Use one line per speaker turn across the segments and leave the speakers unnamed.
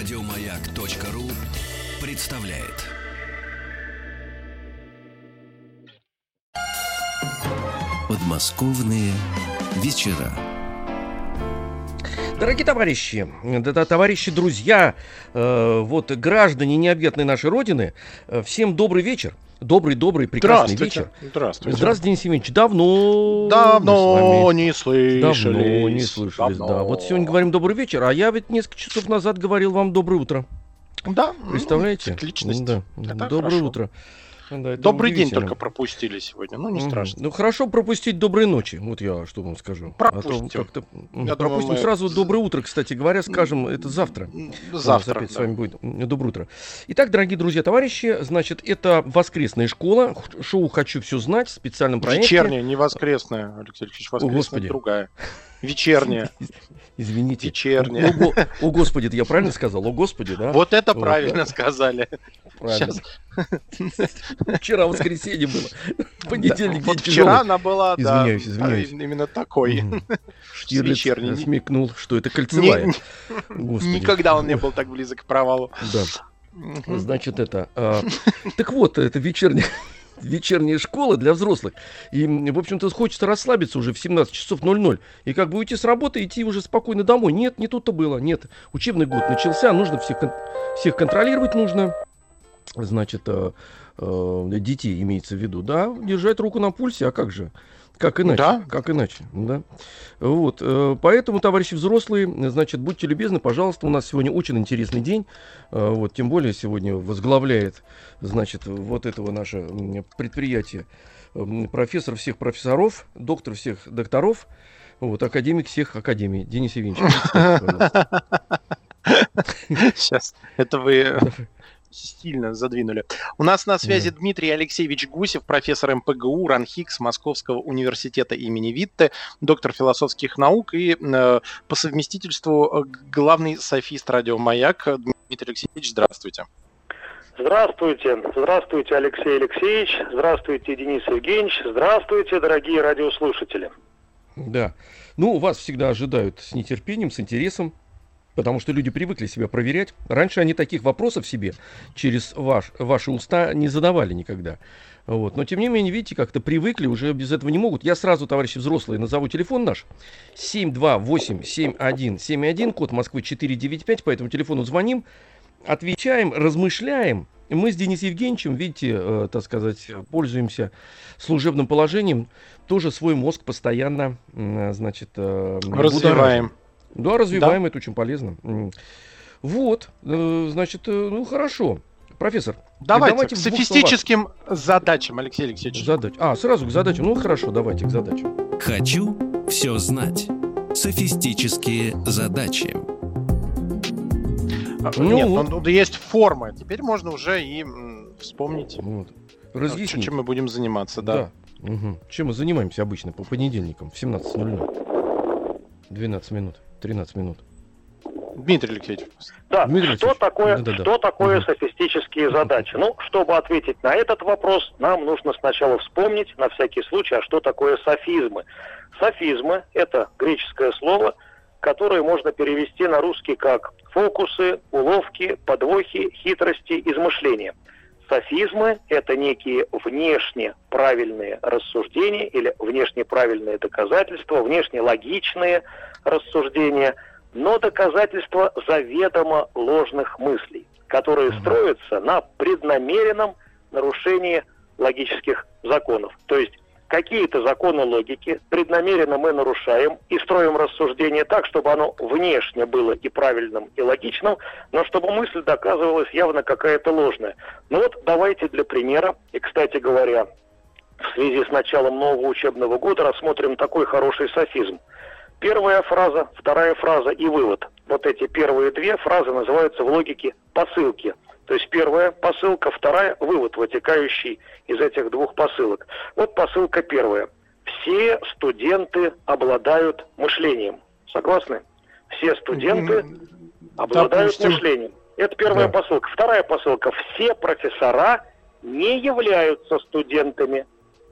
Радиомаяк.ру представляет. Подмосковные вечера.
Дорогие товарищи, товарищи, друзья, э, вот граждане необъятной нашей Родины, э, всем добрый вечер. Добрый, добрый, прекрасный
Здравствуйте.
вечер.
Здравствуйте.
Здравствуйте, Денис Евгеньевич. Давно...
Давно
вами-
не слышались.
Давно не слышались,
Давно.
да. Вот сегодня говорим добрый вечер, а я ведь несколько часов назад говорил вам доброе утро.
Да. ну,
Представляете?
Цикличность.
Да.
Это
доброе
хорошо.
утро. Да,
Добрый день только пропустили сегодня. Ну, не страшно.
Ну хорошо пропустить доброй ночи. Вот я что вам скажу.
Пропустим.
А то как-то, м,
Я думаю,
пропустим
мы-
сразу доброе утро, кстати говоря, скажем, это завтра.
Завтра.
опять
да.
с вами будет доброе утро. Итак, дорогие друзья, товарищи, значит, это воскресная школа, шоу «Хочу все знать» в специальном проекте.
Вечерняя, не воскресная, Алексей Алексеевич. Воскресная
Господи.
другая. Вечерняя.
Извините.
Вечерняя.
О, го- о, Господи, я правильно сказал? О, Господи, да?
Вот это правильно сказали.
Правильно. Вчера воскресенье было. Понедельник, день
вчера она была, да,
Извиняюсь, извиняюсь.
а, именно такой.
Штирлиц смекнул, что это кольцевая.
Никогда он не был так близок к провалу.
Да. Значит, это... а, так вот, это вечерняя, вечерняя школа для взрослых. И, в общем-то, хочется расслабиться уже в 17 часов 00. И как бы уйти с работы, идти уже спокойно домой. Нет, не тут-то было. Нет, учебный год начался, нужно всех, кон- всех контролировать нужно. Значит, э, э, детей имеется в виду, да, держать руку на пульсе, а как же? Как иначе?
Да.
Как иначе, да. Вот, э, поэтому, товарищи взрослые, значит, будьте любезны, пожалуйста, у нас сегодня очень интересный день, Э, вот, тем более сегодня возглавляет, значит, вот этого наше предприятие профессор всех профессоров, доктор всех докторов, вот, академик всех академий, Денис Евгеньевич.
Сейчас. Это вы э, сильно задвинули. У нас на связи Дмитрий Алексеевич Гусев, профессор МПГУ РАНХИКС Московского университета имени Витте, доктор философских наук и э, по совместительству э, главный софист радио «Маяк». Дмитрий Алексеевич, здравствуйте.
Здравствуйте, здравствуйте, Алексей Алексеевич, здравствуйте, Денис Евгеньевич, здравствуйте, дорогие радиослушатели.
Да. Ну, вас всегда ожидают с нетерпением, с интересом, потому что люди привыкли себя проверять. Раньше они таких вопросов себе через ваш, ваши уста не задавали никогда. Вот. Но, тем не менее, видите, как-то привыкли, уже без этого не могут. Я сразу, товарищи взрослые, назову телефон наш. 728-7171, код Москвы 495, по этому телефону звоним, отвечаем, размышляем. Мы с Денисом Евгеньевичем, видите, э, так сказать, пользуемся служебным положением. Тоже свой мозг постоянно, м, значит, э, будоражим.
Развиваем.
Да, развиваем, это очень полезно. Вот, э, значит, э, ну хорошо. Профессор,
Давайте,
давайте
к софистическим задачам, Алексей Алексеевич.
задач. А, сразу к задачам. Ну хорошо, давайте к задачам.
Хочу все знать. Софистические задачи.
А,
Ну
Нет,
вот.
ну, есть форма. Теперь можно уже и м, вспомнить,
Вот.
ну,
Разъяснить.
чем мы будем заниматься. Да.
Да. Мгм. Чем мы занимаемся обычно по понедельникам в 17.00? 12 минут, 13 минут.
Дмитрий Алексеевич.
Да,
Дмитрий
что
Алексеевич,
такое,
да-да-да.
что такое
Мгм.
софистические задачи? Ну, чтобы ответить на этот вопрос, нам нужно сначала вспомнить, на всякий случай, а что такое софизмы. Софизмы – это греческое слово, которое можно перевести на русский как фокусы, уловки, подвохи, хитрости, измышления. Софизмы – это некие внешне правильные рассуждения или внешне правильные доказательства, внешне логичные рассуждения, но доказательства заведомо ложных мыслей, которые строятся на преднамеренном нарушении логических законов. То есть какие-то законы логики преднамеренно мы нарушаем и строим рассуждение так, чтобы оно внешне было и правильным, и логичным, но чтобы мысль доказывалась явно какая-то ложная. Ну вот давайте для примера, и, кстати говоря, в связи с началом нового учебного года рассмотрим такой хороший софизм. Первая фраза, вторая фраза и вывод. Вот эти первые две фразы называются в логике посылки. То есть первая посылка, вторая вывод, вытекающий из этих двух посылок. Вот посылка первая. Все студенты обладают мышлением. Согласны? Все студенты обладают
допустим.
мышлением. Это первая
Да.
посылка. Вторая посылка. Все профессора не являются студентами.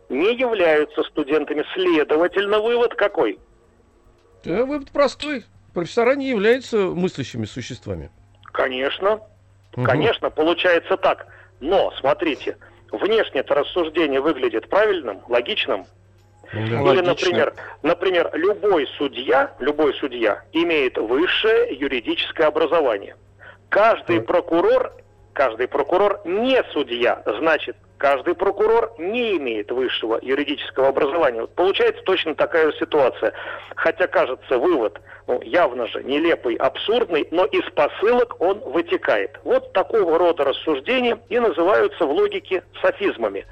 Не являются студентами. Следовательно, вывод какой?
Да, вывод простой. Профессора не являются мыслящими существами.
Конечно,
Мгм.
конечно, получается так. Но, смотрите, внешне это рассуждение выглядит правильным, логичным.
Да.
Или,
Логично.
например, например, любой судья, любой судья имеет высшее юридическое образование. Каждый прокурор, каждый прокурор не судья, значит, каждый прокурор не имеет высшего юридического образования. Вот получается точно такая же ситуация. Хотя, кажется, вывод ну, явно же нелепый, абсурдный, но из посылок он вытекает. Вот такого рода рассуждения и называются в логике софизмами.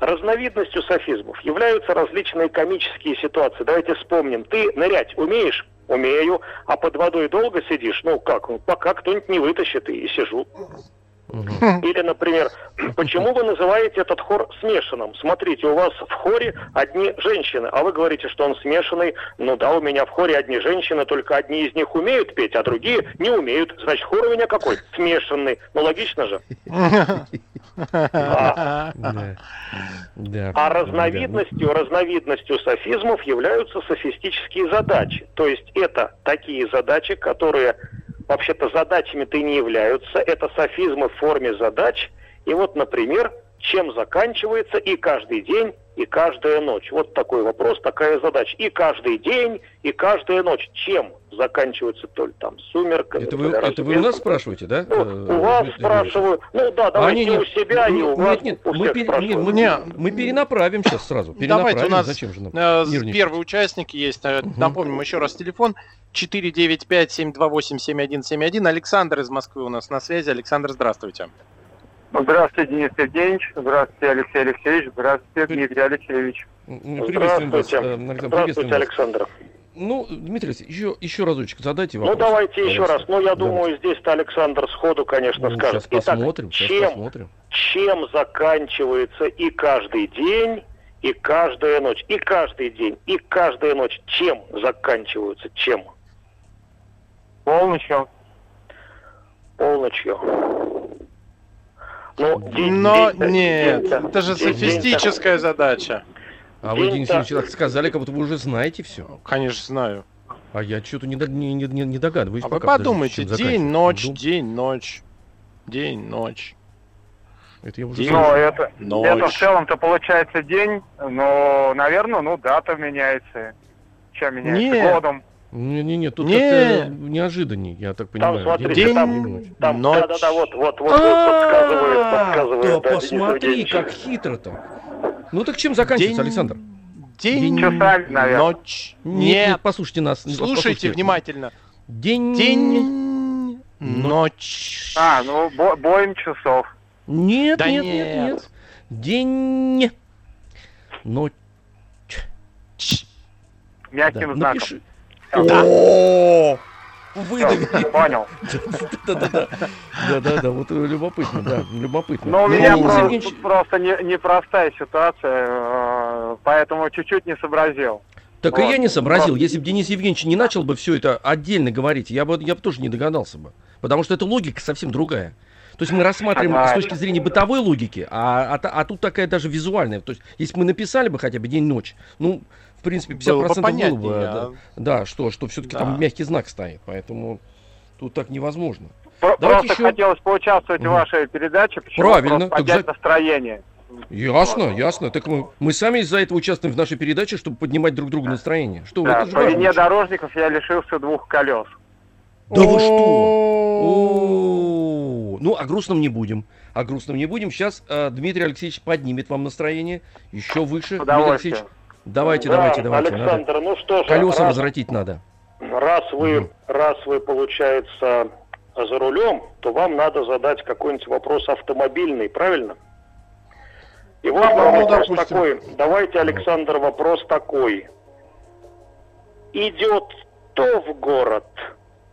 Разновидностью софизмов являются различные комические ситуации. Давайте вспомним. Ты нырять умеешь? Умею. А под водой долго сидишь? Ну как? Ну, пока кто-нибудь не вытащит, и сижу. Или, например, почему вы называете этот хор смешанным? Смотрите, у вас в хоре одни женщины, а вы говорите, что он смешанный. Ну да, у меня в хоре одни женщины, только одни из них умеют петь, а другие не умеют. Значит, хор у меня какой? Смешанный. Ну логично же. А разновидностью, разновидностью софизмов являются софистические задачи. То есть это такие задачи, которые вообще-то задачами-то и не являются. Это софизмы в форме задач. И вот, например, чем заканчивается и каждый день, и каждая ночь. Вот такой вопрос, такая задача. И каждый день, и каждая ночь. Чем заканчивается то ли там сумерками,
Это
то
вы, это вы у нас спрашиваете, да?
Ну,
э,
у вас
Дмитрий
спрашиваю. Ну да,
А,
давайте
не,
и
не,
у себя, и
не,
у вас.
Нет, нет,
у
мы,
всех
пере-
спрашиваю.
не, мы,
Не.
мы перенаправим сейчас сразу.
Давайте, у
Перенаправим,
нас
зачем же нам?
э, первый участник есть.
Мгм.
Напомним еще раз телефон 495-728-7171. Александр из Москвы у нас на связи. Александр, здравствуйте.
Здравствуйте, Денис Евгеньевич. Здравствуйте, Алексей Алексеевич. Здравствуйте, Дмитрий Алексеевич.
Приветствуем вас,
Здравствуйте.
э, Александр, приветствуем
Здравствуйте. Александр.
Ну, Дмитрий Алексеевич, еще, еще разочек задайте
Ну,
вопрос.
давайте еще раз. Ну, я
Давайте.
думаю, здесь-то Александр сходу, конечно,
Ну,
скажет.
Сейчас
Итак,
посмотрим, сейчас
чем,
посмотрим.
чем заканчивается и каждый день, и каждая ночь, и каждый день, и каждая ночь, чем заканчиваются, чем?
Полночью.
Полночью. Ну, день-
Но
день-то-
нет,
день-то-
это же
день-
софистическая задача.
А вы, Денис Ильич, так сказали, как будто вы уже знаете все.
Конечно, знаю.
А я что-то не, не, не, не- догадываюсь.
А вы
пока, подождите,
подумайте,
чем
день, ночь,
Дум-
день, ночь. День, ночь.
Это я уже
День.
Но это,
Ночь.
это в целом-то получается день, но, наверное, ну, дата меняется. Чем меняется?
Не.
Годом.
Не-не-не, тут
Не.
как-то неожиданнее, я так
Там,
понимаю.
смотрите,
День,
там-. Там,
Ночь.
да-да-да, вот, вот, вот, вот, подсказывает,
А,
подсказывает.
да, посмотри, как хитро-то. Ну так чем заканчивается, Александр?
День,
Часами, наверное.
ночь.
Нет,
Нет,
нет, послушайте нас.
слушайте
послушайте.
внимательно.
День.
День,
Но-
ночь.
А, ну, бо- боем часов.
Нет,
Да
нет, нет,
нет.
нет. День. Ночь.
Ч-
Да,
Мягким знаком.
напиши. О, Выдавили.
Понял.
Да-да-да. Да-да-да, вот любопытно, да, любопытно.
Но у
Ну,
меня
Денис
про-
Евгеньевич,
просто не- непростая ситуация, э, поэтому чуть-чуть не сообразил.
Так и
Вот.
я не сообразил. Если бы Денис Евгеньевич не начал бы все это отдельно говорить, я бы, я бы тоже не догадался бы. Потому что эта логика совсем другая. То есть мы рассматриваем
Ага.
с точки зрения бытовой логики, а, а, а тут такая даже визуальная. То есть если бы мы написали бы хотя бы день-ночь, ну, принципе, 50%
Было бы
было бы, да,
а-
да, что, что все-таки
Да.
там мягкий знак стоит. Поэтому тут так невозможно.
Про-
Давайте
Просто
еще-
хотелось поучаствовать
Мгм.
в вашей передаче, почему
Правильно,
просто
так
поднять
за-
настроение.
Ясно, ясно. Так мы, мы сами из-за этого участвуем в нашей передаче, чтобы поднимать друг другу настроение. Что, вы,
Да,
это же
по вине дорожников я лишился двух колес.
Да вы что? Ну, о грустном не будем. О грустном не будем. Сейчас э, Дмитрий Алексеевич поднимет вам настроение еще выше. Дмитрий. Алексеевич, давайте,
Да,
давайте, давайте. Надо
Александр, ну что ж,
колеса
раз,
возвратить надо.
раз вы,
Мгм.
раз вы, получается, за рулем, то вам надо задать какой-нибудь вопрос автомобильный, правильно? И вот
Ну,
вам вопрос
допустим.
такой. Давайте, Александр, вопрос такой. Идет то в город,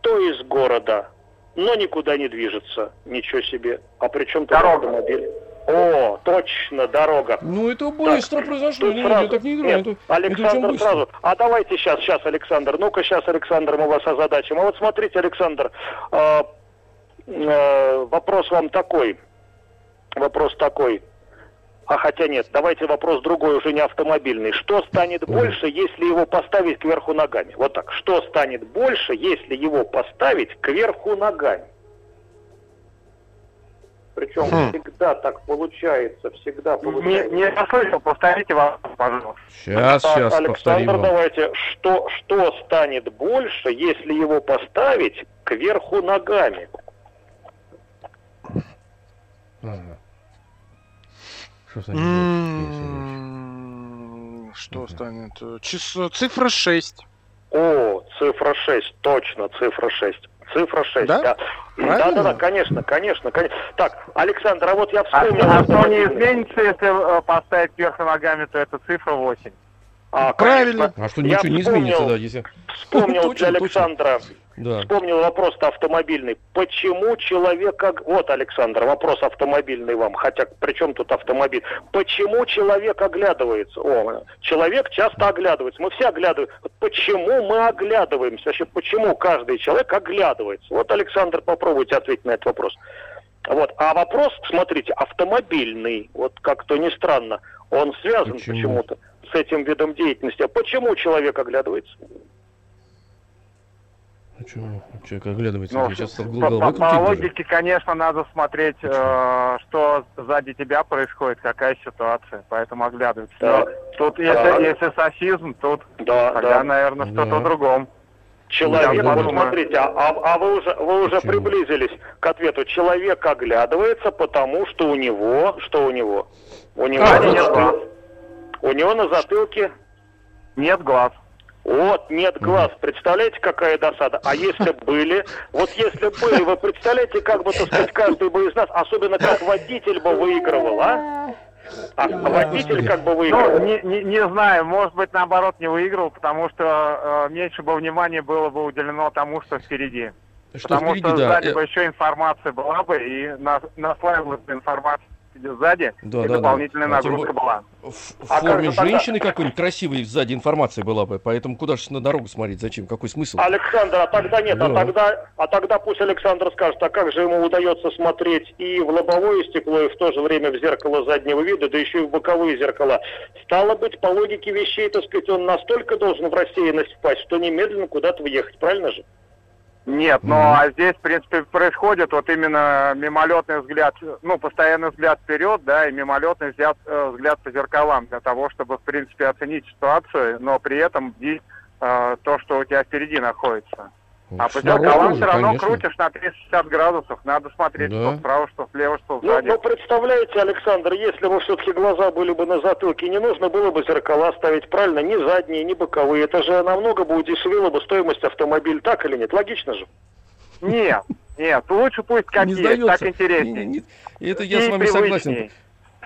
то из города, но никуда не движется. Ничего себе. А при чем тут автомобиль? О, точно, дорога.
Ну, это быстро произошло.
Тут
Не,
сразу-
я так не играю.
Нет,
Это- это
Александр
быстро.
сразу. А давайте сейчас, сейчас, Александр. Ну-ка, сейчас, Александр, мы вас озадачим. А вот смотрите, Александр, э, э, вопрос вам такой. Вопрос такой. А хотя нет, давайте вопрос другой, уже не автомобильный. Что станет больше, если его поставить кверху ногами? Вот так. Что станет больше, если его поставить кверху ногами? Причем
Хм.
всегда так получается, всегда
Не,
получается.
не расслышал, повторите вас, пожалуйста.
Сейчас,
Так,
сейчас повторим
Александр,
вам.
давайте, что, что станет больше, если его поставить кверху ногами?
Ага. Что с нами делать, Сергей Сергеевич?
М, Что
Мгм.
станет? Число, цифра 6.
О, цифра 6, точно, цифра 6. Цифра 6,
Да?
да.
Правильно?
Да, да, да, конечно, конечно, конечно. Так, Александр, а вот я
А,
вспомнил...
а что не изменится, если э, поставить кверху ногами, то это цифра 8.
А,
Правильно.
конечно.
А что,
Я
ничего не
вспомнил.
изменится, да, если...
Вспомнил
Точно,
для
точно. Да.
вспомнил вопрос автомобильный. Почему человек... ог- Вот, Александр, вопрос автомобильный вам, хотя при чем тут автомобиль? Почему человек оглядывается? О, человек часто оглядывается, мы все оглядываемся. Почему мы оглядываемся? Вообще, почему каждый человек оглядывается? Вот, Александр, попробуйте ответить на этот вопрос. Вот. А вопрос, смотрите, автомобильный, вот как-то не странно, он связан
Почему?
почему-то с этим видом деятельности. А почему человек оглядывается?
Чё, человек оглядывается,
Ну,
сейчас
по, по- по
выкрутить даже.
логике, конечно, надо смотреть, э, что сзади тебя происходит, какая ситуация, поэтому оглядываться.
Да.
Но тут, если,
Да.
если софизм, тут
Да,
тогда,
да.
наверное,
Да.
что-то в другом.
Человек,
Да, да,
вот
да.
смотрите, а, а- а вы уже, вы уже
Почему?
приблизились к ответу. Человек оглядывается, потому что у него, что у него? У него
А,
на
вот
затылке- у него на затылке
Нет глаз.
Вот нет глаз. Представляете, какая досада? А если были, вот если были, вы представляете, как бы, так сказать, каждый бы из нас, особенно как водитель бы выигрывал, а? А водитель как бы выигрывал.
Ну, не, не, не знаю, может быть, наоборот, не выиграл, потому что э, меньше бы внимания было бы уделено тому, что впереди.
Что
потому
впереди,
что
да.
сзади
э,
бы еще информация была бы, и на, наслаивалась бы информация сзади,
Да,
и
да, да.
дополнительная
А тем
нагрузка была.
В, в
А как
форме
тогда?
женщины какой-нибудь красивой сзади информация была бы, поэтому куда же на дорогу смотреть, зачем, какой смысл?
Александр, а тогда нет, а
Да.
тогда, а тогда пусть Александр скажет, а как же ему удается смотреть и в лобовое стекло, и в то же время в зеркало заднего вида, да еще и в боковые зеркала. Стало быть, по логике вещей, так сказать, он настолько должен в рассеянность впасть, что немедленно куда-то въехать, правильно же?
Нет,
Мгм.
а здесь, в принципе, происходит вот именно мимолетный взгляд, ну, постоянный взгляд вперед, да, и мимолетный взгляд, э, взгляд по зеркалам для того, чтобы, в принципе, оценить ситуацию, но при этом бдить э, то, что у тебя впереди находится. А по
Снаружи
зеркалам
уже,
все равно
конечно.
крутишь на 360 градусов, надо смотреть
Да.
что справа, что слева, что
Ну,
сзади.
ну, представляете, Александр, если бы все-таки глаза были бы на затылке, не нужно было бы зеркала ставить правильно, ни задние, ни боковые. Это же намного бы удешевило бы стоимость автомобиля, так или нет? Логично же.
Нет, нет, лучше пусть как
не
есть, так интереснее.
Не, не, не. Это я
И
с вами согласен.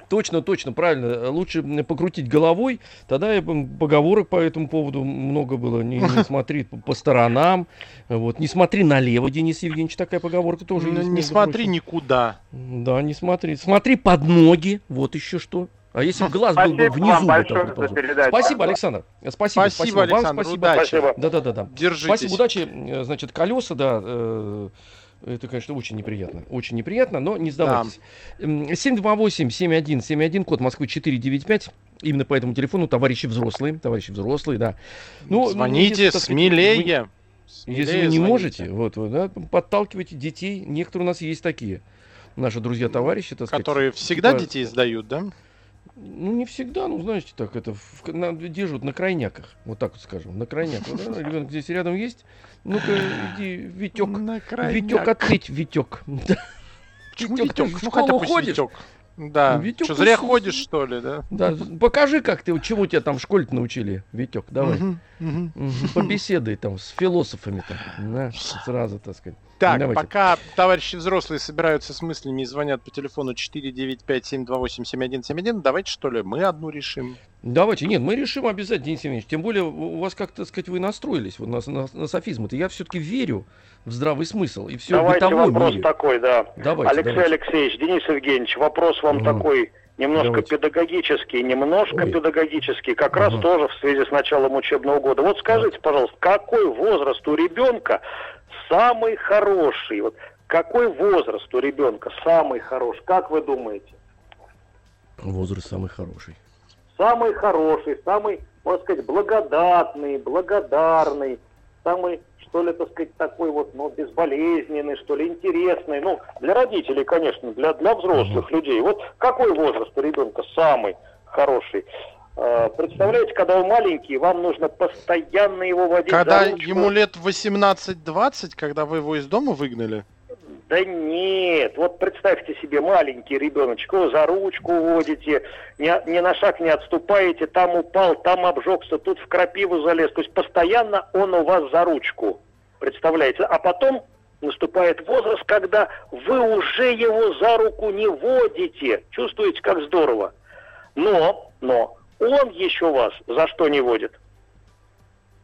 Точно, точно, правильно. Лучше покрутить головой. Тогда м, поговорок по этому поводу много было. Не, не смотри по- сторонам. Вот. Не смотри налево, Денис Евгеньевич. Такая поговорка тоже
Ну,
есть.
не смотри
прочим.
никуда.
Да, не смотри. Смотри под ноги. Вот еще что. А если бы глаз был бы
Спасибо
внизу?
вам
бы
большое
там
за передачу.
Спасибо, Александр. Спасибо,
Спасибо,
Вам
Александр,
спасибо.
удачи.
Спасибо.
Да, да, да, да.
Держитесь.
Спасибо, удачи. Значит, колеса, да, э, это, конечно, очень неприятно. Очень неприятно, но не сдавайтесь. М, 728-7171, код Москвы 495. Именно по этому телефону, товарищи взрослые, товарищи взрослые, да. Ну,
Звоните
если, сказать,
смелее.
вы- Если вы
Смелее
не
звоните.
можете, вот, вот, да, подталкивайте детей. Некоторые у нас есть такие. Наши друзья-товарищи, так сказать.
Которые всегда
типа,
детей сдают, да?
Ну, не всегда, ну, знаете, так это, в- на- держат на крайняках, вот так вот скажем, на крайняках. Да? Ребенок здесь рядом есть, ну-ка, иди, Витек,
На
Витек, ответь, Витек.
Почему
Витек, ты в
Ну,
школу ходишь?
Да.
Витек
Что, зря
пусть-
ходишь, что ли, да?
Да, покажи, как ты, чему тебя там в школе научили, Витек, давай.
Мгм. Мгм,
Побеседуй там с философами там, да, сразу, так сказать.
Так,
Давайте.
пока товарищи взрослые собираются с мыслями и звонят по телефону 495-728-7171, давайте что ли мы одну решим.
Давайте, нет, мы решим обязательно, Денис Евгеньевич. Тем более у вас как-то, так сказать, вы настроились вот на, на, на софизм. Это я все-таки верю в здравый смысл. И все
Давайте вопрос
мире.
такой, да.
Давайте,
Алексей
давайте.
Алексеевич, Денис Евгеньевич, вопрос вам
Мгм.
такой немножко
Давайте.
педагогический, немножко
Ой.
педагогический, как раз
Ага.
тоже в связи с началом учебного года. Вот скажите, пожалуйста, какой возраст у ребенка самый хороший? Вот какой возраст у ребенка самый хороший? Как вы думаете?
Возраст самый хороший.
Самый хороший, самый, можно сказать, благодатный, благодарный, самый, что ли, так сказать, такой вот, ну, безболезненный, что ли, интересный. Ну, для родителей, конечно, для, для взрослых людей. Вот какой возраст у ребенка самый хороший? Э, Представляете, когда он маленький, вам нужно постоянно его водить
Когда
за ручку.
ему лет 18-20, когда вы его из дома выгнали?
Да нет, вот представьте себе, маленький ребеночек, его за ручку водите, ни, ни на шаг не отступаете, там упал, там обжегся, тут в крапиву залез. То есть постоянно он у вас за ручку, представляете? А потом наступает возраст, когда вы уже его за руку не водите. Чувствуете, как здорово? Но, но, он еще вас за что не водит?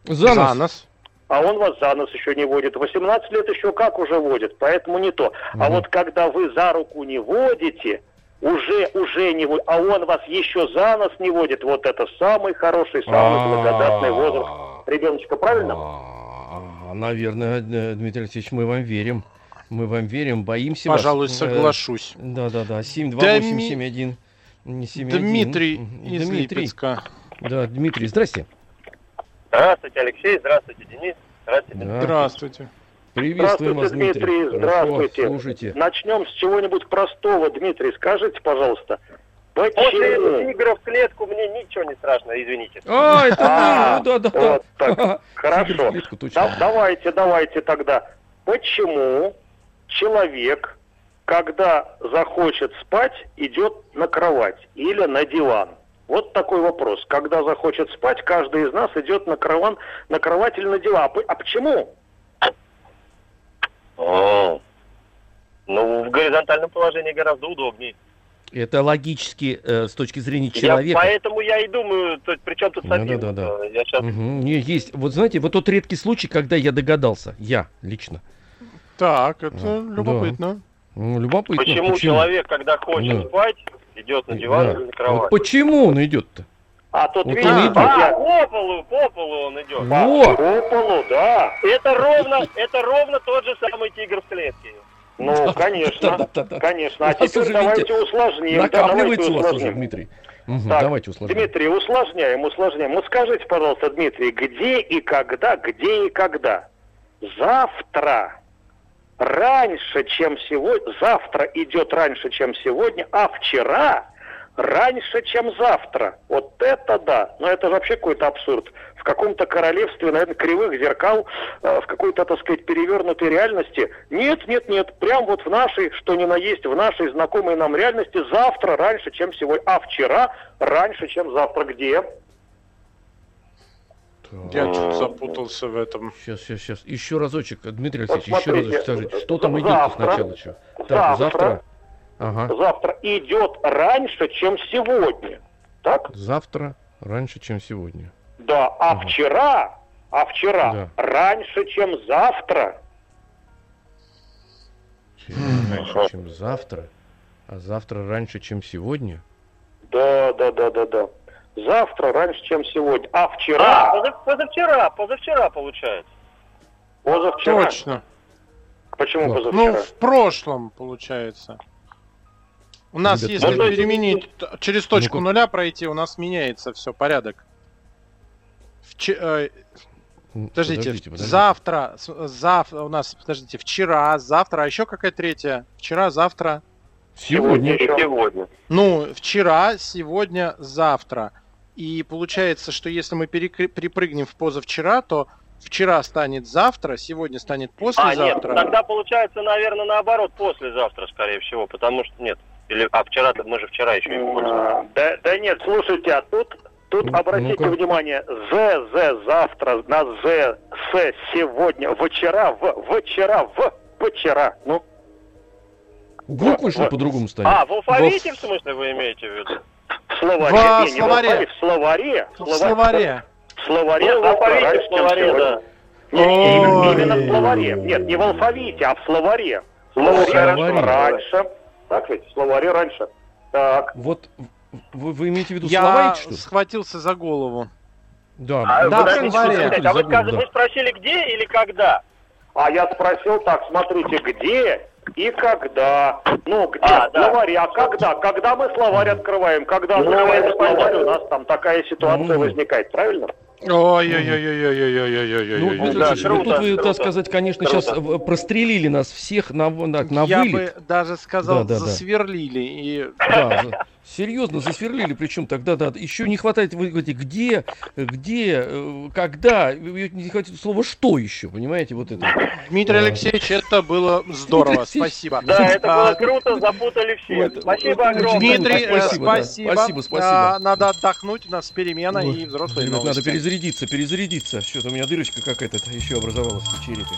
За нас.
а он вас за нос еще не водит. 18 лет еще как уже водит, поэтому не то. А
Мгм.
вот когда вы за руку не водите, уже, уже не водит, а он вас еще за нос не водит, вот это самый хороший, самый благодатный возраст ребеночка, правильно?
А, Наверное, э, Дмитрий Алексеевич, мы вам верим. Мы вам верим, боимся вас.
Пожалуй,
Э,
соглашусь.
Да-да-да, 728
Дми-
71
Дмитрий из
Дмитрий.
Липецка.
Да, Дмитрий, здрасте.
Здравствуйте, Алексей. Здравствуйте, Денис. Здравствуйте.
Да.
Здравствуйте.
Приветствуем вас,
Здравствуйте,
Дмитрий.
Дмитрий,
Хорошо,
здравствуйте.
Слушайте.
Начнем с чего-нибудь простого, Дмитрий, скажите, пожалуйста,
После
почему?
тигра в клетку мне ничего не страшно, извините.
А, это
А,
ну да, да, да.
вот так. Хорошо. Да- давайте, давайте тогда. Почему человек, когда захочет спать, идет на кровать или на диван? Вот такой вопрос. Когда захочет спать, каждый из нас идет на, крован, на кровать или на диван. А А почему?
О, ну, в горизонтальном положении гораздо удобнее.
Это логически э, с точки зрения
Я-
человека.
поэтому я и думаю, то, при чем тут
Ну,
софизм?
да-да-да.
Я сейчас...
Не, есть. Вот знаете, вот тот редкий случай, когда я догадался, я лично.
Так, это
Да.
любопытно.
Ну, любопытно.
Почему, человек, когда хочет
Да.
спать, идет на диван
Да.
или на
Вот
кровать?
почему он идет-то?
А тут
Вот идет.
А, по полу, по полу он идет.
Вот.
по полу, да.
Это ровно, это ровно тот же самый тигр в клетке.
Ну, конечно.
Да-да-да.
Конечно.
У
А
вас
теперь
уже,
давайте усложним. Да,
Накапливается
давайте
у вас уже. Дмитрий. Мгм,
Так,
Давайте усложним.
Дмитрий, усложняем, усложняем. Вот скажите, пожалуйста, Дмитрий, где и когда, где и когда? Завтра. Раньше, чем сегодня. Завтра идет раньше, чем сегодня, а вчера раньше, чем завтра. Вот это да. Но это же вообще какой-то абсурд. В каком-то королевстве, наверное, кривых зеркал, э, в какой-то, так сказать, перевернутой реальности. Нет, нет, нет. Прям вот в нашей, что ни на есть, в нашей знакомой нам реальности завтра раньше, чем сегодня. А вчера раньше, чем завтра. Где?
Я чуть запутался в этом.
Сейчас, сейчас, сейчас. Еще разочек, Дмитрий
Вот
Алексеевич, еще
смотрите,
разочек скажите. Что там
за-
идет
завтра-
сначала? Что? Так,
завтра-
завтра. Ага.
Завтра идет раньше, чем сегодня. Так?
Завтра раньше, чем сегодня.
Да. А
Ага.
вчера, а вчера
Да.
раньше, чем завтра.
Вчера раньше, чем завтра. А завтра раньше, чем сегодня.
Да, да, да, да, да. Завтра раньше, чем сегодня. А
А,
вчера,
позав- позавчера, позавчера получается.
позавчера.
Точно.
Почему
Да.
позавчера?
Ну, в прошлом, получается. У нас,
Ребята,
если
ну,
переменить, т- через точку
Ну-ка.
нуля пройти, у нас меняется все, порядок. Вче- э, подождите,
подождите, подождите.
завтра, с- зав, у нас, подождите, вчера, завтра, а еще какая третья? Вчера, завтра.
Сегодня.
Сегодня.
Ну, вчера, сегодня, завтра. И получается, что если мы перекры- перепрыгнем в позавчера, то вчера станет завтра, сегодня станет
А, нет,
послезавтра.
тогда получается, наверное, наоборот, послезавтра, скорее всего, потому что нет. Или, а вчера, мы же вчера еще не.
А, Да, да нет, слушайте, а тут, тут
Ну,
обратите
ну-ка.
внимание, З, З, завтра, на З, С, сегодня, вчера, в, вчера, в, вчера. Ну,
Буквы что по-другому станет?
А, в алфавите, в смысле, вы имеете в виду?
В словаре.
Во
не,
словаре.
в словаре.
В словаре.
В словаре
Ну, в
раньше,
в словаре, да.
Не, не, именно, именно в словаре. Нет, не в алфавите, а в словаре. В словаре
хорошо.
раньше. Так ведь, в словаре раньше. Так.
Вот вы, вы имеете в виду
Я
слова эти, что ли?
схватился за голову.
Да,
А,
Да, в словаре.
подождите, а вы,
Забыл,
скажи-
да.
вы спросили, где или когда?
А я спросил так, смотрите, где и когда? Ну, где?
А, да.
А когда? Когда мы словарь открываем? Когда
Ну,
открываем словарь, у нас там такая ситуация
Ну.
возникает, правильно?
Ой-ой-ой-ой-ой-ой-ой-ой-ой.
Ну,
да,
ну,
круто,
тут вы,
круто.
так сказать, конечно,
Круто.
сейчас прострелили нас всех на, на, на
Я
вылет.
бы даже сказал,
Да, да, да.
засверлили. И
Да, серьезно, засверлили, причем тогда, да, еще не хватает, вы говорите, где, где, э, когда, не хватит слова что еще, понимаете, вот это.
Дмитрий. Алексеевич, это было здорово.
Алексеевич,
Спасибо.
Да, это
А,
было круто, запутали всех.
Вот,
Спасибо
вот,
огромное.
Дмитрий, э,
Спасибо, да.
спасибо.
Спасибо, спасибо.
А, Надо отдохнуть, у нас перемена
Ой,
и взрослые
Ребят, надо перезарядиться, перезарядиться. Что-то у меня дырочка какая-то еще образовалась в черепе.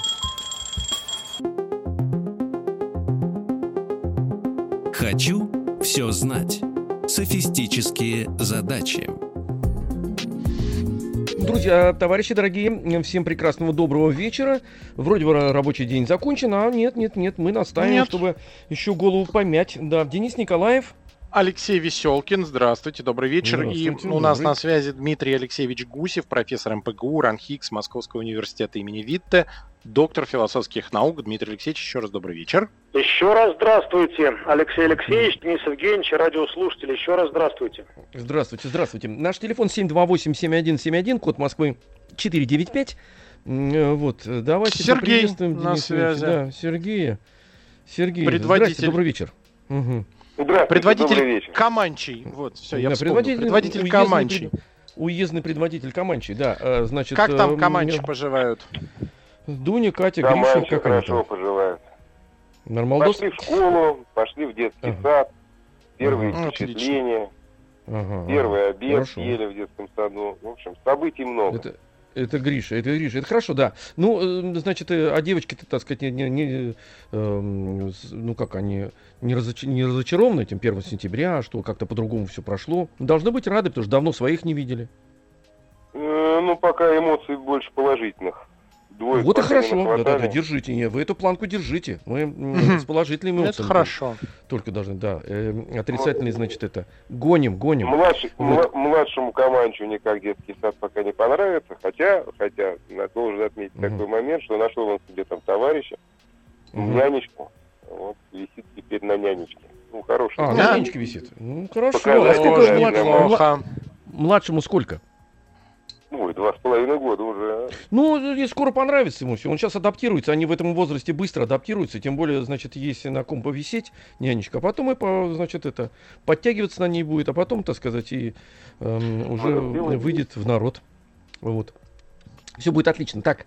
Хочу все знать. Софистические задачи.
Друзья, товарищи дорогие, всем прекрасного доброго вечера. Вроде бы ра- рабочий день закончен, а нет, нет, нет, мы настаиваем,
Нет.
чтобы еще голову помять. Да, Денис Николаев.
Алексей Веселкин, здравствуйте, добрый вечер. И
Здравствуйте,
у нас
добрый.
на связи Дмитрий Алексеевич Гусев, профессор МПГУ, РАНХИКС Московского университета имени Витте, доктор философских наук. Дмитрий Алексеевич, еще раз добрый вечер.
Еще раз здравствуйте, Алексей Алексеевич, Денис Евгеньевич, радиослушатели, еще раз здравствуйте.
Здравствуйте, здравствуйте. Наш телефон 728-7171, код Москвы 495. М, э, Вот, давайте
Сергей на
Дениса
связи.
Да, Сергея. Сергей,
Предводитель.
добрый вечер. Мгм.
Здравствуйте,
Предводитель. Команчий. Вот, все, я
Да,
вспомнил.
предводитель,
Предводитель
уездный
Команчий.
пред- Уездный предводитель Каманчи, да. э, Значит,
Как там
э,
Команчи
м,
поживают?
Дуня, Катя, Гриша, как они
хорошо
там?
поживают.
Нормалдос?
Пошли в школу, пошли в детский
Ага.
сад. Первые
Ага.
впечатления,
Ага,
первый обед
Хорошо.
съели в детском саду. В общем, событий много.
Это, это Гриша, это Гриша. Это хорошо, да. Ну, э, значит, э, а девочки-то, так сказать, не, не- не, эм, с- ну как, они не, разоч- не разочарованы этим 1 сентября, что как-то по-другому все прошло. Должны быть рады, потому что давно своих не видели.
Э, Ну, пока эмоций больше положительных. Двое
вот и хорошо. Да-да-да, держите. Не, вы эту планку держите. Мы с положительными
Это
эмоциями
хорошо.
только должны, да. Э, отрицательные, значит, это гоним, гоним.
Младший-
Вот.
мла- младшему Команчу никак детский сад пока не понравится, хотя, хотя, должен отметить такой момент, что нашел он себе там товарища,
Мгм.
нянечку, вот, висит теперь на нянечке. Ну, хороший.
А,
Да.
на нянечке висит. Ну, хорошо.
Показать
А сколько
можно,
млад-
да,
мла-
Неплохо.
младшему сколько?
Ой, два с половиной года уже.
Ну, и скоро понравится ему все. Он сейчас адаптируется. Они в этом возрасте быстро адаптируются. Тем более, значит, есть на ком повисеть нянечка. А потом и, значит, это, подтягиваться на ней будет. А потом, так сказать, и эм, уже
дело
выйдет в народ. Вот. Все будет отлично. Так,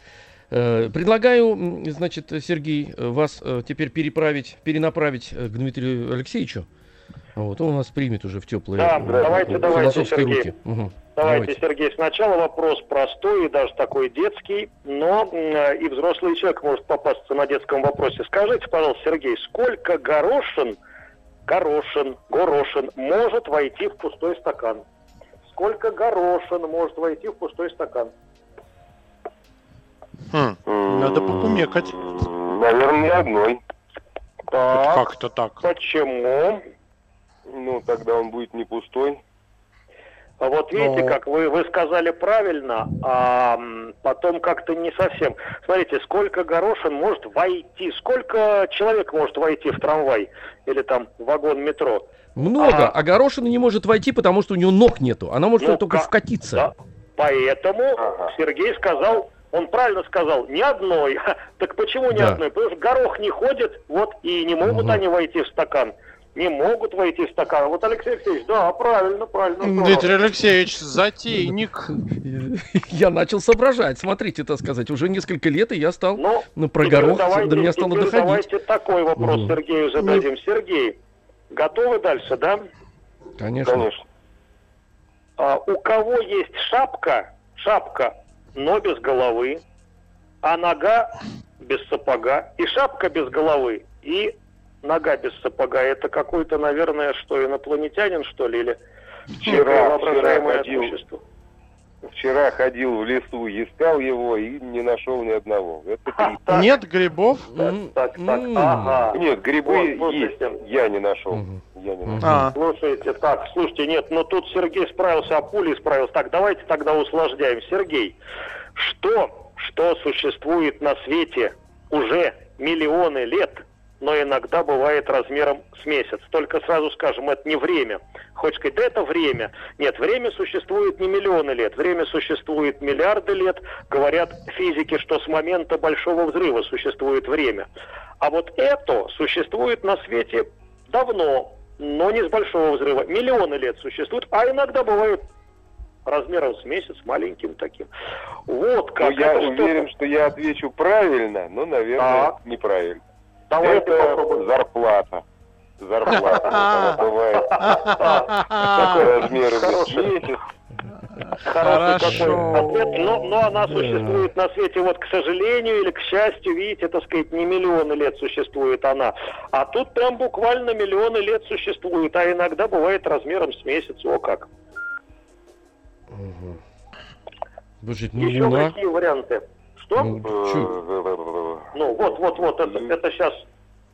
э, предлагаю, значит, Сергей, э, вас э, теперь переправить, перенаправить э, к Дмитрию Алексеевичу. Вот, он нас примет уже в теплые
Да,
э,
давайте, давайте, Сергей.
руки. Мгм.
Давайте, Сергей, сначала вопрос простой и даже такой детский, но м, и взрослый человек может попасться на детском вопросе. Скажите, пожалуйста, Сергей, сколько горошин, горошин, горошин может войти в пустой стакан? Сколько горошин может войти в пустой стакан?
Хм, Надо покумекать.
М, Наверное, одной.
Так,
Как это так?
почему?
Ну, тогда он будет не пустой.
Вот видите,
Ну.
как вы, вы сказали правильно, а потом как-то не совсем. Смотрите, сколько горошин может войти, сколько человек может войти в трамвай или там в вагон метро?
Много,
А-
а горошина не может войти, потому что у нее ног нету. Она может
Ну,
только
ка-
вкатиться.
Да. Поэтому
Ага.
Сергей сказал, он правильно сказал, ни одной. Так почему ни
Да.
одной? Потому что горох не ходит, вот и не могут
Мгм.
они войти в стакан. Не могут войти в стакан. Вот Алексей Алексеевич, да, правильно, правильно. здорово.
Дмитрий Алексеевич, затейник.
Я начал соображать. Смотрите, так сказать, уже несколько лет, и я стал
Ну,
ну, про горох,
давайте-
до меня стало доходить.
Давайте такой вопрос
Мгм.
Сергею зададим. Сергей, готовы дальше, да?
Конечно.
Конечно.
А, у кого есть шапка, шапка, но без головы, а нога без сапога, и шапка без головы, и нога без сапога. Это какой-то, наверное, что, инопланетянин, что ли, или
Вчера,
воображаемое
вчера ходил,
существо?
вчера ходил в лесу, искал его и не нашел ни одного. Это крип.
так,
Нет грибов?
М,
так, так,
м.
ага.
Нет, грибы
Вот,
есть.
слушайте.
Я не нашел.
Мгм.
Я не нашел.
А,
Слушайте, так, слушайте, нет, но тут Сергей справился, а пули справился. Так, давайте тогда усложняем. Сергей, что, что существует на свете уже миллионы лет, но иногда бывает размером с месяц? Только сразу скажем, это не время. Хочешь сказать, да это время. Нет, время существует не миллионы лет, время существует миллиарды лет. Говорят физики, что с момента Большого Взрыва существует время. А вот это существует на свете давно, но не с Большого Взрыва. Миллионы лет существует, а иногда бывают размером с месяц, маленьким таким. Вот как.
Ну, я
это
уверен, что я отвечу правильно, но, наверное,
Так.
неправильно.
Давай ты
Это
попробуй.
зарплата. Зарплата. Она бывает такой размер в
Хороший.
месяц.
Хороший
Хорошо.
такой ответ, но, но она
Да.
существует на свете, вот, к сожалению или к счастью, видите, так сказать, не миллионы лет существует она. А тут прям буквально миллионы лет существует, а иногда бывает размером с месяц, о как.
Мгм. Слушайте, ну
Еще
Луна.
какие варианты? Что?
Ну, чё?
Ну, вот, вот, вот, это, это сейчас...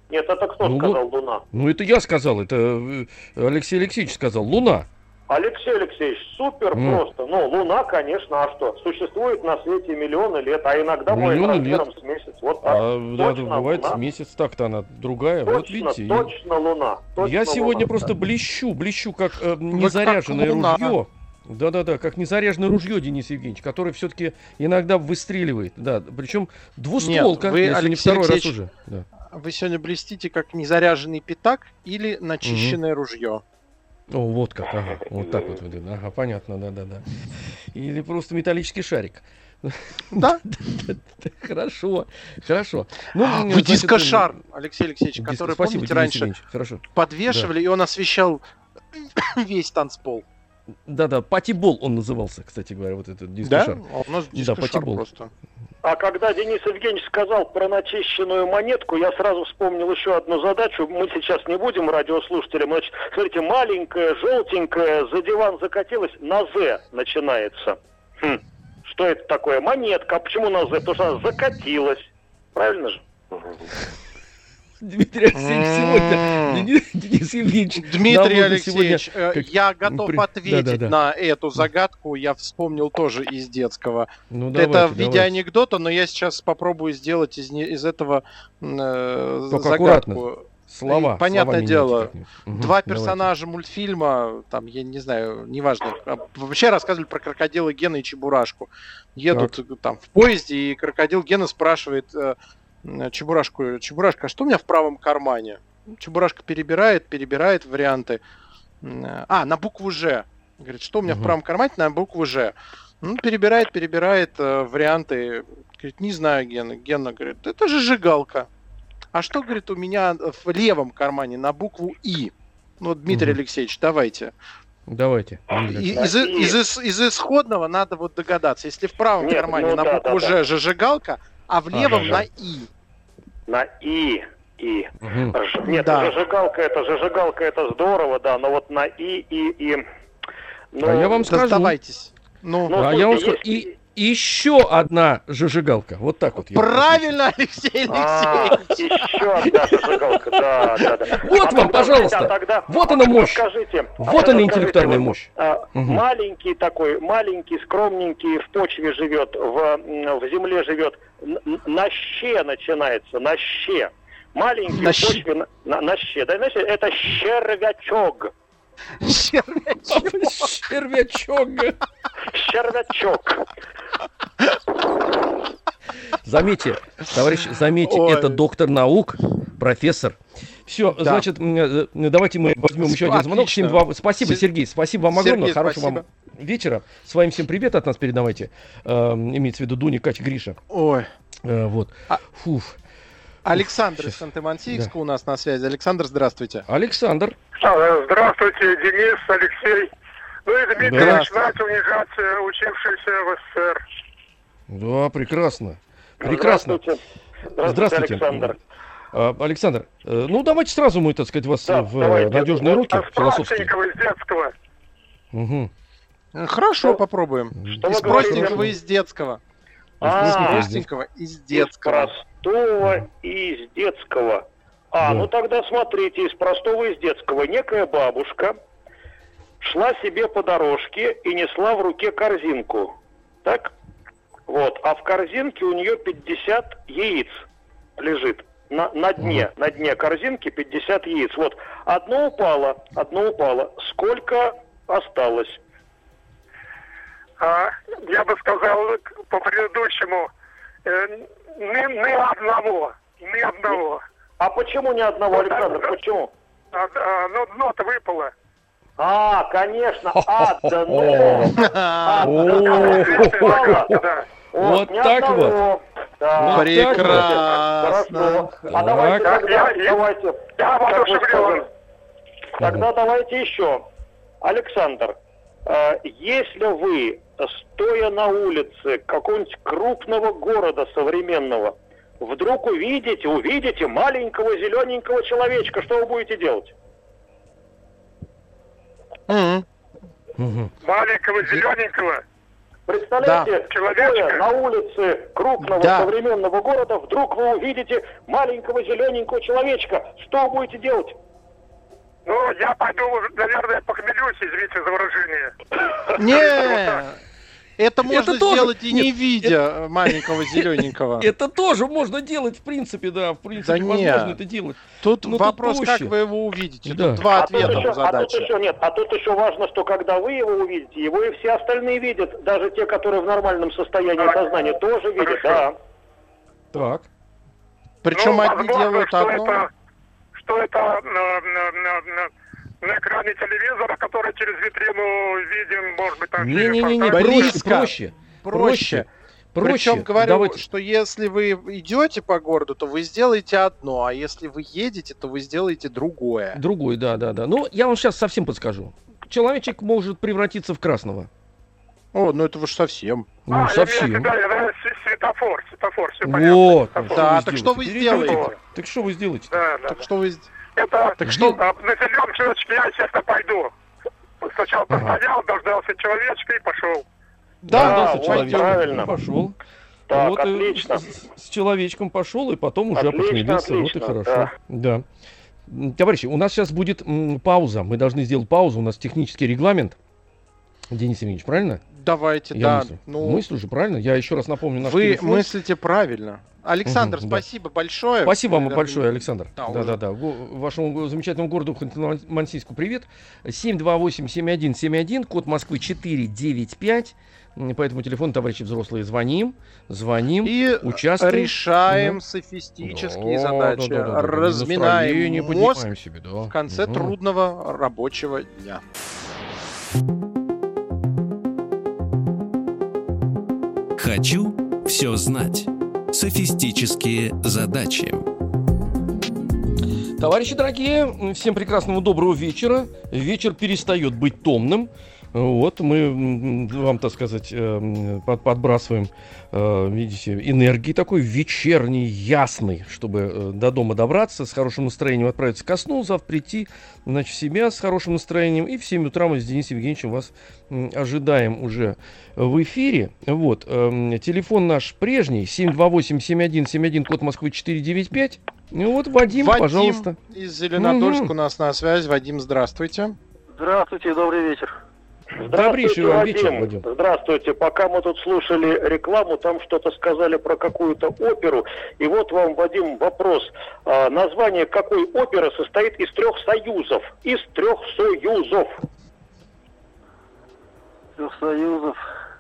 Нет, это кто
Ну,
сказал Луна?
Ну, это я сказал, это э, Алексей Алексеевич сказал. Луна.
Алексей Алексеевич, супер
Ну.
просто. Ну, Луна, конечно, а что? Существует на свете миллионы лет, а иногда бывает
Миллионы
размером с месяц. Вот так.
А да,
точно
бывает
Луна.
месяц так-то она другая.
Точно,
вот видите.
точно Луна. точно
Я сегодня
Луна.
просто блещу, блещу, как э,
как
незаряженное
луна.
ружье. Да-да-да, как незаряженное ружье, Денис Евгеньевич, который все-таки иногда выстреливает. Да, причем двустволка,
Нет, вы,
если не
Алексей
второй раз
Алексеевич,
уже. Да.
Вы сегодня блестите как незаряженный пятак или начищенное ружье.
О, вот как, ага, вот так вот. Ага, понятно, да-да-да. Или просто металлический шарик.
Да?
Хорошо, хорошо. Ну,
Вы
значит,
дискошар, Алексей Алексеевич, который, помните, раньше подвешивали, и он освещал весь танцпол.
Да-да, патибол он назывался, кстати говоря, вот этот
Да?
дискошар.
А у нас
Да,
дискошар
патибол.
просто.
А когда Денис Евгеньевич сказал про начищенную монетку, я сразу вспомнил еще одну задачу. Мы сейчас не будем радиослушателям. Значит, смотрите, маленькая, желтенькая, за диван закатилась, на «З» начинается. Хм. Что это такое? Монетка. А почему на «З»? Потому что она закатилась. Правильно же?
Дмитрий Алексеевич сегодня. Денис, Евгеньевич,
Дмитрий Алексеевич, э, я готов ответить на эту загадку. Я вспомнил тоже из детского.
Ну,
Это
давайте,
в виде
давайте.
анекдота, но я сейчас попробую сделать из, этого э, загадку.
аккуратно. Слова.
Понятное
слова
дело.
Мгм,
Два
давайте.
персонажа мультфильма, там, я не знаю, неважно. а, Вообще рассказывали про крокодила Гена и Чебурашку. Едут э, там в поезде, и крокодил Гена спрашивает э, Чебурашку, Чебурашка, а что у меня в правом кармане? Чебурашка перебирает, перебирает варианты. Э, А, на букву Ж. Говорит, что у меня в
Мгм.
правом кармане на букву Ж? Ну, перебирает, перебирает э, варианты. Говорит, не знаю, Гена. Гена говорит, это же жигалка. А что, говорит, у меня в левом кармане на букву И? Ну, Дмитрий
Мгм.
Алексеевич, давайте.
Давайте.
И-
Дмитрий
из, из- из- из исходного надо вот догадаться. Если в правом
Нет,
кармане
ну
на
да,
букву
да,
Ж зажигалка, а в левом
Ага.
на И.
На «И». И. Ж- Нет,
Да.
зажигалка это, зажигалка это здорово, да, но вот на «И», «И», «И». Ну,
А я вам скажу.
сдавайтесь. Ну,
Ну,
А я вам скажу. И еще одна зажигалка. Вот так вот.
правильно, Алексей
А,
Алексеевич.
еще одна зажигалка, да, да, да.
Вот
А
вам,
тогда,
пожалуйста.
а тогда-
Вот
а
она
тогда
мощь.
Скажите, а
Вот она интеллектуальная
вот,
мощь.
а. Маленький такой, маленький, скромненький, в почве живет, в, земле живет, на ще начинается, на ще. Маленький
На
в
щ-
на, на- на ще. Да, знаете, это щервячок.
Червячок.
Щервячок.
Заметьте, товарищ, заметьте,
Ой.
это доктор наук, профессор. Все,
Да.
значит, м, э, давайте мы возьмем еще один звонок.
Отлично.
7-2. Спасибо,
Се-
Сергей, спасибо вам огромное.
Сергей,
Хорошего вам вечера. С вами всем привет от нас передавайте. Э, имеется в виду Дуня, Катя, Гриша.
Ой.
Э, вот.
А-
Фуф.
Александр из Санты-Мансийска у нас на связи. Александр, здравствуйте.
Александр.
А, Здравствуйте, Денис, Алексей. Ну и Дмитрий начинает унижать э, учившийся в СССР.
Да, прекрасно. Прекрасно.
Здравствуйте. Здравствуйте,
Здравствуйте.
Александр.
А, Александр, э, ну давайте сразу мы, так сказать, вас
Да,
э, в э,
давайте.
надежные руки
А
философские.
из детского.
Э, Хорошо,
Что-
попробуем.
Что
Из простенького из детского.
А,
Из
Из
простенького из
Из
детского.
простого и из детского. А,
Да.
ну тогда смотрите, из простого и из детского. Некая бабушка шла себе по дорожке и несла в руке корзинку. Так? Вот. А в корзинке у нее 50 яиц лежит. На, на дне, на дне корзинки 50 яиц. Вот одно упало, одно упало. Сколько осталось?
А, я бы сказал по предыдущему, э, ни, ни одного, ни одного.
А почему ни одного, Александр, почему?
А, а, ну, дно-то выпало.
А, конечно, одно.
О,
Да.
Вот так. Вот
Прекрасно.
Хорошо. А
Так.
давайте, тогда,
Я-
давайте. Тогда давайте еще. Александр, э, если вы, стоя на улице какого-нибудь крупного города современного, вдруг увидите, увидите маленького зелененького человечка, что вы будете делать?
Маленького, зелененького.
Представляете,
Да. Человечка.
на улице крупного
Да.
современного города, вдруг вы увидите маленького зелененького человечка. Что вы будете делать?
Ну, я пойду, наверное, похмелюсь, извините за выражение.
Не, это можно
тоже-
сделать и
нет,
не видя маленького зелененького.
Это тоже можно делать, в принципе, да, в принципе,
Да
возможно
нет.
это делать.
Тут
тут
вопрос, как
проще.
вы его увидите.
Да.
Тут два
А тут,
ответа
еще,
в
а тут еще нет, а тут еще важно, что когда вы его увидите, его и все остальные видят, даже те, которые в нормальном состоянии сознания, тоже видят, да.
Так.
Причем
Ну,
одни
возможно,
делают
что
одно.
Это, что это на, экране телевизора, который через витрину виден, может быть, там
Не-не-не, проще, проще.
Проще.
Проще.
Причем говорю,
Давайте.
что если вы идете по городу, то вы сделаете одно, а если вы едете, то вы сделаете другое.
Другой, да, да, да. Ну, я вам сейчас совсем подскажу. Человечек может превратиться в красного.
О, ну это уж совсем.
Ну,
а, я
совсем.
да, да, с- светофор, светофор, все понятно.
Вот.
Светофор.
Да, так что вы сделаете?
Так что вы сделаете?
Да, да.
Так что вы...
Это
Так что-
на зеленом человечке я, естественно, пойду. Сначала
Ага.
постоял, дождался человечка и пошел.
Да,
Да,
да,
вот,
человечек
правильно.
пошел.
Так,
вот, э,
отлично.
С, с человечком пошел, и потом уже
Отлично,
похмелился. Вот и
отлично,
хорошо. Да. М, Товарищи, у нас сейчас будет м, пауза. Мы должны сделать паузу. У нас технический регламент. Денис Евгеньевич, правильно?
Давайте,
Я
да.
мыслю.
Ну,
Мыслю же, правильно? Я еще раз напомню наш
вы
телефон.
мыслите правильно. Александр,
да.
спасибо большое.
Спасибо вам большое, Александр.
Да,
Да, да, да. Вашему замечательному городу Ханты-Мансийску привет. 728-7171, код Москвы 495. М, По этому телефону, товарищи взрослые, звоним, звоним,
И
участвуем.
решаем
Да.
софистические
Да,
задачи.
да, да, да, да.
Разминаем мозг
поднимаем себе, да.
в конце
Мгм.
трудного рабочего дня.
«Хочу все знать». Софистические задачи.
Товарищи дорогие, всем прекрасного доброго вечера. Вечер перестает быть томным. Вот, мы вам, так сказать, под- подбрасываем, э, видите, энергии такой вечерний, ясный, чтобы э, до дома добраться, с хорошим настроением отправиться ко сну, завтра прийти, значит, в себя с хорошим настроением. И в 7 утра мы с Денисом Евгеньевичем вас ожидаем уже в эфире. Вот, телефон наш прежний, 728-7171, код Москвы 495. Ну вот, Вадим,
Вадим
пожалуйста.
из Зеленодольска
Мгм.
у нас на связи. Вадим, здравствуйте.
Здравствуйте, добрый вечер.
Добрейший вам вечер, Вадим.
Здравствуйте. Пока мы тут слушали рекламу, там что-то сказали про какую-то оперу. И вот вам, Вадим, вопрос. А, название какой оперы состоит из трех союзов? Из трех союзов.
Трех союзов.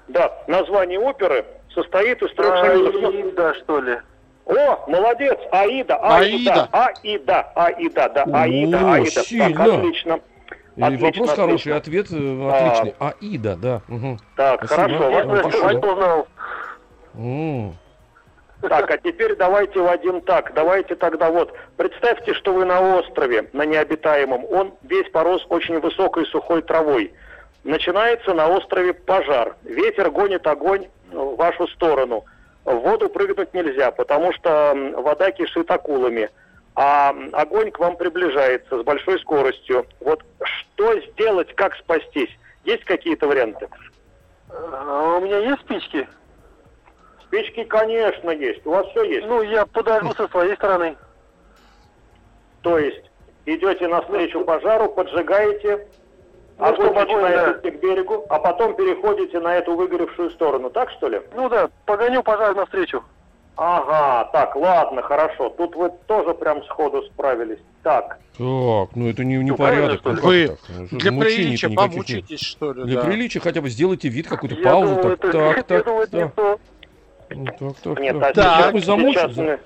Да, название оперы состоит из трех союзов.
Аида, что ли?
О, молодец, Аида, Аида, Аида, Аида, да,
О,
Аида, Аида. Так,
сильно.
Отлично.
И
Отлично,
вопрос хороший,
отлично.
ответ э,
А.
отличный. Аида, да. мгм.
Так,
Спасибо.
хорошо. Вадим,
узнал.
Так, а теперь давайте, Вадим, так, давайте тогда вот, представьте, что вы на острове, на необитаемом, он весь порос очень высокой сухой травой. Начинается на острове пожар, ветер гонит огонь в вашу сторону. В воду прыгнуть нельзя, потому что вода кишит акулами, а огонь к вам приближается с большой скоростью. Вот что сделать, как спастись? Есть какие-то варианты?
А у меня есть спички?
Спички, конечно, есть. У вас все есть.
Ну, я подожгу со своей стороны.
То есть идете навстречу пожару, поджигаете,
Ну,
огонь начинает
да.
к берегу, а потом переходите на эту выгоревшую сторону. Так что ли?
Ну да, погоню пожар навстречу.
Ага, так, ладно, хорошо. Тут вы тоже прям сходу справились. Так,
Так, ну это не, не
Ну,
порядок. ну
Вы
так? Ну,
Для приличия
никаких нет.
помучитесь, что ли,
Для
да.
приличия хотя бы сделайте вид, какую-то
Я
паузу.
думал,
Так,
это-
так,
я
так,
думал, это не
так. Ну, так, так,
нет,
так.
а
Так.
сейчас,
Мы
сейчас мы...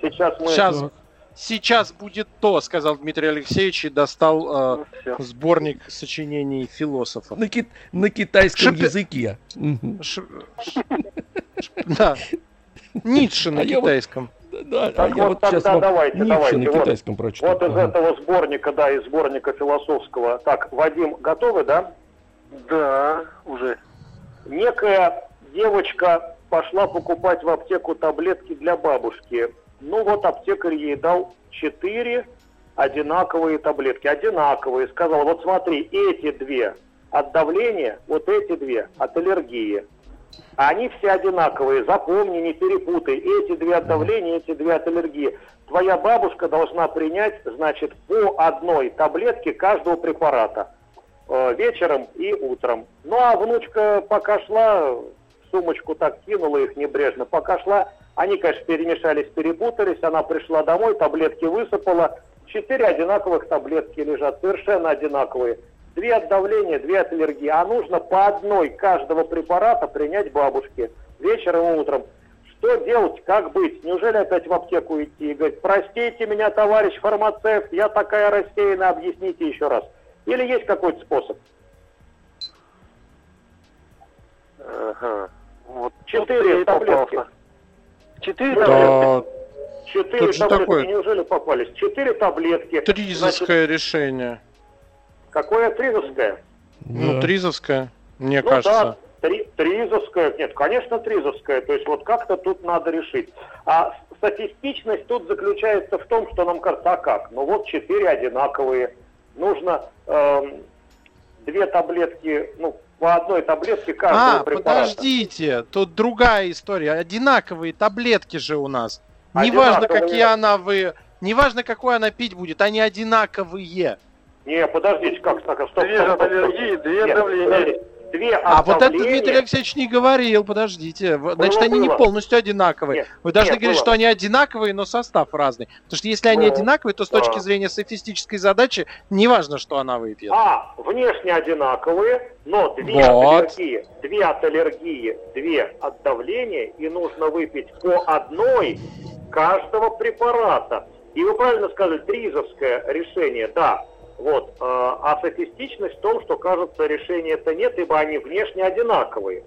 Сейчас мы...
Сейчас,
Так.
сейчас будет то, сказал Дмитрий Алексеевич и достал
Ну,
э, сборник сочинений философов.
На, ки- на китайском
Шипи-
языке. Мгм.
Ш- ш- Да. Ницше на
А вот-
китайском.
Да, а
Так
я
вот
вот сейчас
тогда давайте,
Ницше
давайте,
на
вот.
китайском прочитаю.
Вот из
Ага.
этого сборника, да, из сборника философского. Так, Вадим, готовы, да?
Да, уже.
Некая девочка пошла покупать в аптеку таблетки для бабушки. Ну вот аптекарь ей дал четыре одинаковые таблетки. Одинаковые. Сказал, вот смотри, эти две от давления, вот эти две от аллергии. Они все одинаковые. Запомни, не перепутай. Эти две от давления, эти две от аллергии. Твоя бабушка должна принять, значит, по одной таблетке каждого препарата. Э, вечером и утром. Ну а внучка пока шла, сумочку так кинула их небрежно, пока шла, они, конечно, перемешались, перепутались, она пришла домой, таблетки высыпала, четыре одинаковых таблетки лежат, совершенно одинаковые. Две от давления, две от аллергии, а нужно по одной каждого препарата принять бабушке вечером и утром. Что делать, как быть? Неужели опять в аптеку идти и говорить, простите меня, товарищ фармацевт, я такая рассеянная, объясните еще раз. Или есть какой-то способ?
Ага. Вот
Четыре таблетки.
попался. Четыре
Да.
таблетки?
Четыре
Тут же
таблетки,
такое-
неужели попались? Четыре таблетки. Значит,
тризовское решение.
Какое тризовское?
Ну, тризовское, мне
Ну
кажется.
да, три, тризовская. Нет, конечно, тризовская. То есть вот как-то тут надо решить. А статистичность тут заключается в том, что нам кажется, а как? Ну вот четыре одинаковые. Нужно эм, две таблетки, ну, по одной таблетке каждого
А,
препарата.
подождите, тут другая история. Одинаковые таблетки же у нас. Неважно, какие она вы... Неважно, какой она пить будет, они одинаковые.
Не, подождите, как так? Стоп,
Две
стоп,
же
стоп,
аллергии, две
Нет,
давления.
Две
А
от
вот это Дмитрий Алексеевич не говорил, подождите. В- Значит,
Было,
они не
было.
полностью одинаковые.
Нет,
Вы должны
нет,
говорить,
было.
что они одинаковые, но состав разный. Потому что если они
Ну,
одинаковые, то с точки зрения софистической задачи, неважно, что она выпьет.
А, внешне одинаковые, но две
Вот.
от аллергии, две от аллергии, две от давления, и нужно выпить по одной каждого препарата. И вы правильно сказали, тризовское решение, да. Вот. э, А софистичность в том, что, кажется, решения это нет, ибо они внешне одинаковые.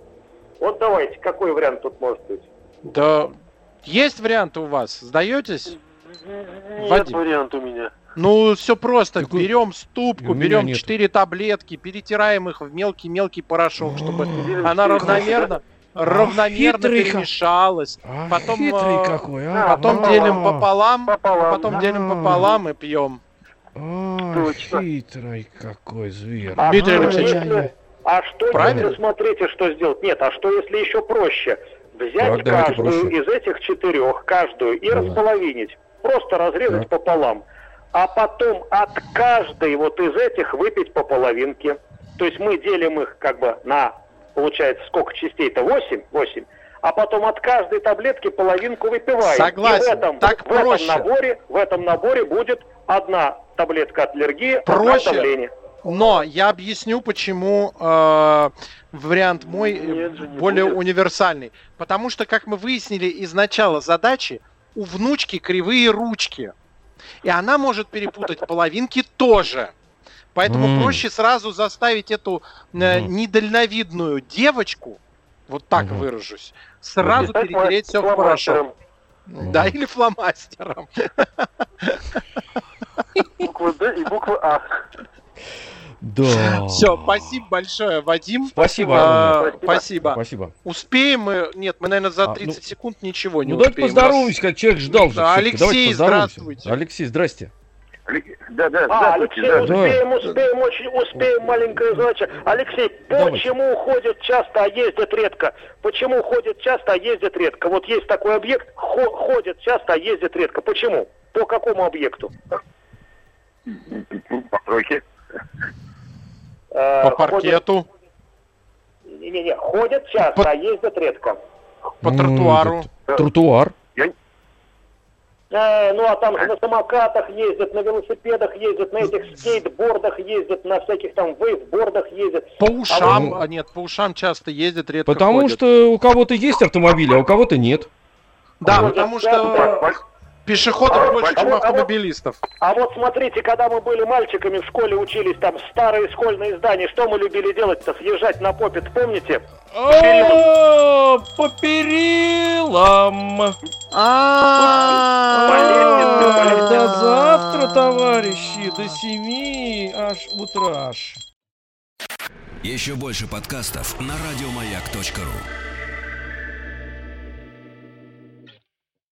Вот давайте, какой вариант тут может быть?
Да, есть варианты у вас? Сдаетесь?
Нет
Вадим.
варианта у меня.
Ну, все просто.
Какой-
Берем ступку, берем
нет.
4 таблетки, перетираем их в мелкий-мелкий порошок, чтобы
А,
она равномерно, равномерно
хитрый
перемешалась.
а,
потом,
хитрый
а,
какой, а.
Потом
А,
делим пополам,
Пополам.
потом
да.
делим пополам и пьем.
А,
Точно.
хитрый какой зверь.
А
Дмитрий
что,
Алексеевич.
если- А что
Правильно.
если, смотрите, что сделать? Нет, а что если еще проще? Взять
Так,
каждую
проще.
из этих четырех, каждую, и
Да.
располовинить. Просто разрезать
Так.
пополам. А потом от каждой вот из этих выпить по половинке. То есть мы делим их как бы на, получается, сколько частей-то? 8? 8. А потом от каждой таблетки половинку выпиваем.
Согласен,
И в этом,
так
в этом
проще.
наборе, в этом наборе будет одна таблетка от аллергии,
Проще.
от давления.
Но я объясню, почему э, вариант мой э,
Нет не
более
будет.
универсальный. Потому что, как мы выяснили из начала задачи, у внучки кривые ручки. И она может перепутать половинки тоже. Поэтому
М.
проще сразу заставить эту э, недальновидную девочку, вот так
Мгм.
выражусь, сразу
Стать
перетереть все в порошок.
фломастером.
Да, или фломастером.
Буква Д и буква А.
Да.
Все, спасибо большое, Вадим.
Спасибо.
А. Спасибо.
Спасибо.
Успеем мы? Нет, мы, наверное, за
А,
30
ну-
секунд ничего не
Ну давайте
успеем.
поздороваемся, как человек ждал же.
Да,
всё-таки.
Алексей,
Давайте
здравствуйте.
Алексей, здрасте.
Да, да,
А, Алексей,
да.
успеем, успеем, очень успеем, маленькая задача. Алексей,
Давайте.
почему ходят часто, а ездят редко? Почему ходят часто, а ездят редко? Вот есть такой объект, хо- ходят часто, а ездят редко. Почему? По какому объекту?
Постройки.
Э,
По
ходят-
паркету.
Не-не-не, ходят часто,
По-
а ездят редко.
По тротуару.
Тротуар.
Э, ну а там же на самокатах ездят, на велосипедах ездят, на этих скейтбордах ездят, на всяких там вейвбордах ездят.
По ушам,
вот-
а нет, по ушам часто ездят, редко
Потому
ходят.
что у кого-то есть автомобиль, а у кого-то нет.
Да, потому что пешеходов
А,
больше,
а
чем
вот- а вот-
автомобилистов.
А вот смотрите, когда мы были мальчиками в школе учились, там старые школьные здания, что мы любили делать-то? Съезжать на попит, помните?
А, По перилам. А, До завтра, товарищи, до семи аж утраж.
Еще больше подкастов на радиомаяк.ру.